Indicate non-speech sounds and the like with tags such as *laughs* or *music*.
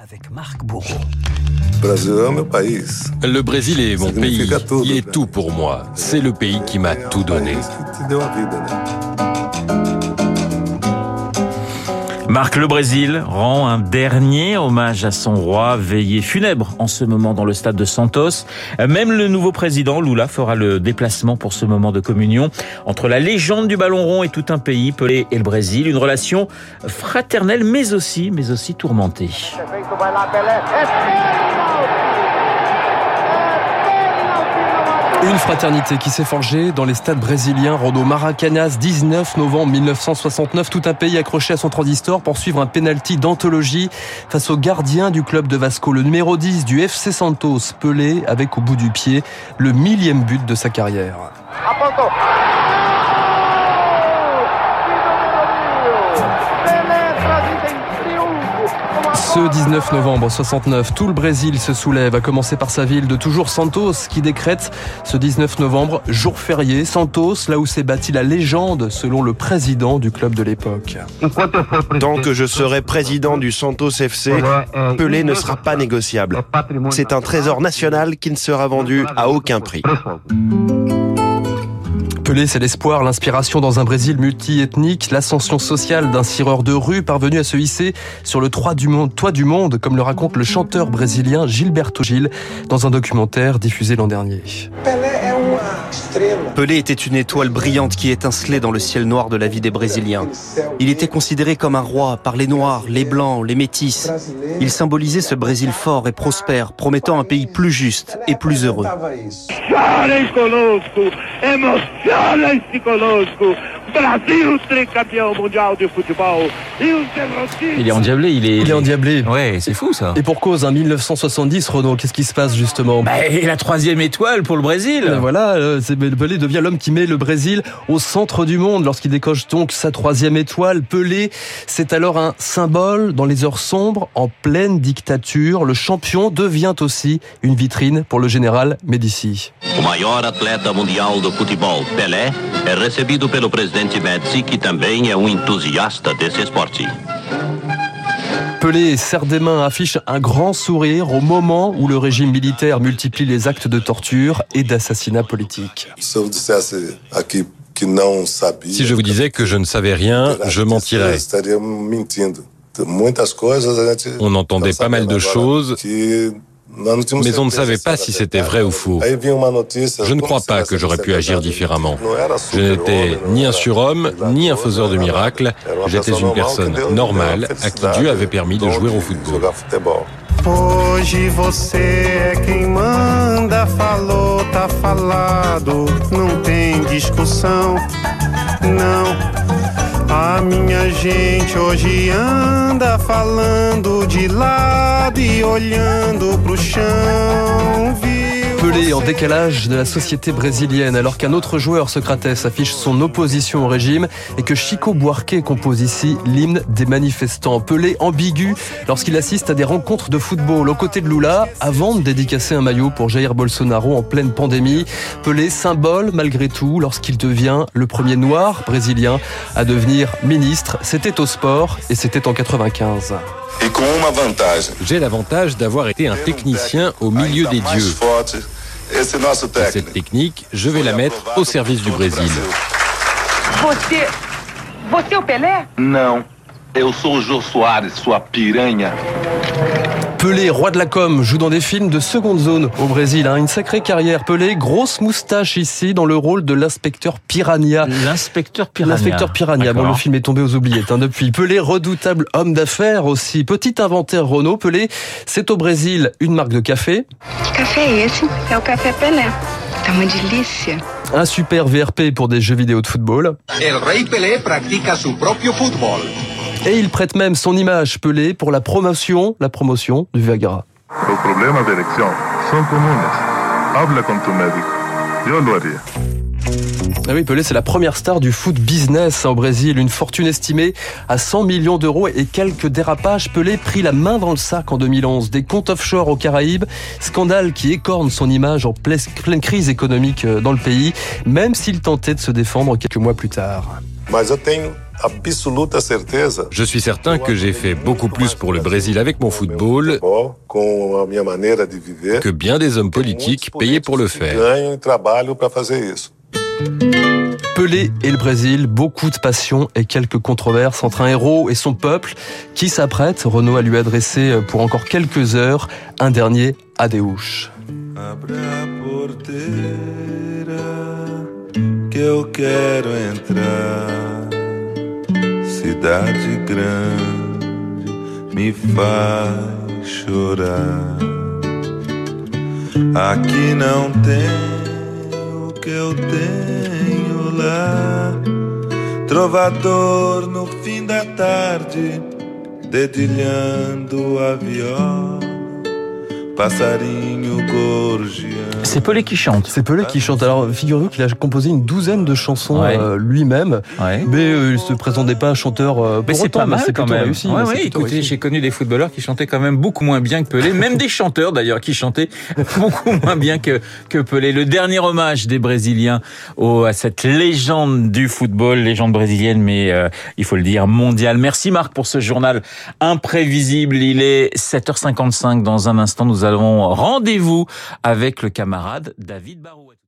avec Marc Bourreau. Le Brésil est mon pays. Il est tout pour moi. C'est le pays qui m'a tout donné. Marc, le Brésil rend un dernier hommage à son roi, veillé funèbre en ce moment dans le stade de Santos. Même le nouveau président, Lula, fera le déplacement pour ce moment de communion entre la légende du ballon rond et tout un pays, Pelé et le Brésil. Une relation fraternelle, mais aussi, mais aussi tourmentée. Une fraternité qui s'est forgée dans les stades brésiliens Rondo Maracanãs 19 novembre 1969. Tout un pays accroché à son transistor pour suivre un penalty d'anthologie face au gardien du club de Vasco, le numéro 10 du FC Santos, Pelé, avec au bout du pied le millième but de sa carrière. Ce 19 novembre 69, tout le Brésil se soulève, à commencer par sa ville de toujours Santos, qui décrète ce 19 novembre jour férié. Santos, là où s'est bâtie la légende, selon le président du club de l'époque. Tant que je serai président du Santos FC, Pelé ne sera pas négociable. C'est un trésor national qui ne sera vendu à aucun prix. Pelé, c'est l'espoir, l'inspiration dans un Brésil multiethnique, l'ascension sociale d'un cireur de rue parvenu à se hisser sur le toit du monde, toit du monde comme le raconte le chanteur brésilien Gilberto Gil dans un documentaire diffusé l'an dernier. Pelé était une étoile brillante qui étincelait dans le ciel noir de la vie des Brésiliens. Il était considéré comme un roi par les Noirs, les Blancs, les Métis. Il symbolisait ce Brésil fort et prospère, promettant un pays plus juste et plus heureux. Olha esse conosco, Il est endiablé, il est... Il est endiablé. Ouais, c'est fou ça. Et pour cause, en 1970, Renaud, qu'est-ce qui se passe justement? Bah, et la troisième étoile pour le Brésil. Ben voilà, euh, Pelé devient l'homme qui met le Brésil au centre du monde lorsqu'il décoche donc sa troisième étoile. Pelé, c'est alors un symbole dans les heures sombres, en pleine dictature. Le champion devient aussi une vitrine pour le général Médici. O maior atleta mundial do futebol, Pelé, é recebido pelo presidente Médici, que também é um entusiasta desse esporte. Pelé serre des mains, affiche un grand sourire au moment où le régime militaire multiplie les actes de torture et d'assassinat politique. Si je vous disais que je ne savais rien, je mentirais. On entendait pas mal de choses, mais on ne savait pas si c'était vrai ou faux. Je ne crois pas que j'aurais pu agir différemment. Je n'étais ni un surhomme, ni un faiseur de miracles. J'étais une personne normale à qui Dieu avait permis de jouer au football. Hoje você é quem manda, falou, tá falado, não tem discussão, não. A minha gente hoje anda falando de lado e olhando pro chão? Pelé en décalage de la société brésilienne alors qu'un autre joueur, Socrates, affiche son opposition au régime et que Chico Buarque compose ici l'hymne des manifestants. Pelé ambigu lorsqu'il assiste à des rencontres de football aux côtés de Lula avant de dédicacer un maillot pour Jair Bolsonaro en pleine pandémie. Pelé symbole malgré tout lorsqu'il devient le premier noir brésilien à devenir ministre. C'était au sport et c'était en 95. J'ai l'avantage d'avoir été un technicien au milieu des dieux. Et cette technique, je vais la mettre au service du Brésil. Você. Você é o Pelé? Não, eu sou o Jô Soares, sua piranha. Pelé, roi de la com, joue dans des films de seconde zone au Brésil. hein. Une sacrée carrière. Pelé, grosse moustache ici dans le rôle de l'inspecteur Piranha. L'inspecteur Piranha. L'inspecteur Piranha. Bon, le film est tombé aux oubliettes hein, depuis. Pelé, redoutable homme d'affaires aussi. Petit inventaire Renault. Pelé, c'est au Brésil une marque de café, café esse? É o café Pelé. Un super VRP pour des jeux vidéo de football. El Rey Pelé practica su propio fútbol. Et il prête même son image Pelé pour la promotion, la promotion du Viagra. Los problemas de erección son comunes. Habla con tu médico. Yo lo haría. Ah oui, Pelé, c'est la première star du foot business au Brésil. Une fortune estimée à 100 millions d'euros et quelques dérapages. Pelé prit la main dans le sac en 2011. Des comptes offshore aux Caraïbes. Scandale qui écorne son image en pleine crise économique euh, dans le pays, même s'il tentait de se défendre quelques mois plus tard. Je suis certain que j'ai fait beaucoup plus pour le Brésil avec mon football que bien des hommes politiques payés pour le faire. Pelé et le Brésil, beaucoup de passion et quelques controverses entre un héros et son peuple qui s'apprête, Renault, à lui adresser pour encore quelques heures un dernier adéouche. Cidade grande me faz chorar. Aqui não tem o que eu tenho lá. Trovador no fim da tarde, dedilhando a viola. C'est Pelé qui chante. C'est Pelé qui chante. Alors, figurez-vous qu'il a composé une douzaine de chansons euh, lui-même, mais euh, il se présentait pas chanteur euh, mais c'est pas mal quand même. Réussi, ouais, écoutez, j'ai connu des footballeurs qui chantaient quand même beaucoup moins bien que Pelé, même des chanteurs d'ailleurs qui chantaient *laughs* beaucoup moins bien que que Pelé. Le dernier hommage des Brésiliens au, à cette légende du football, légende brésilienne, mais il faut le dire mondiale. Merci Marc pour ce journal imprévisible. Il est 7h55 dans un instant. Nous avons rendez-vous avec le camarade David Barouet.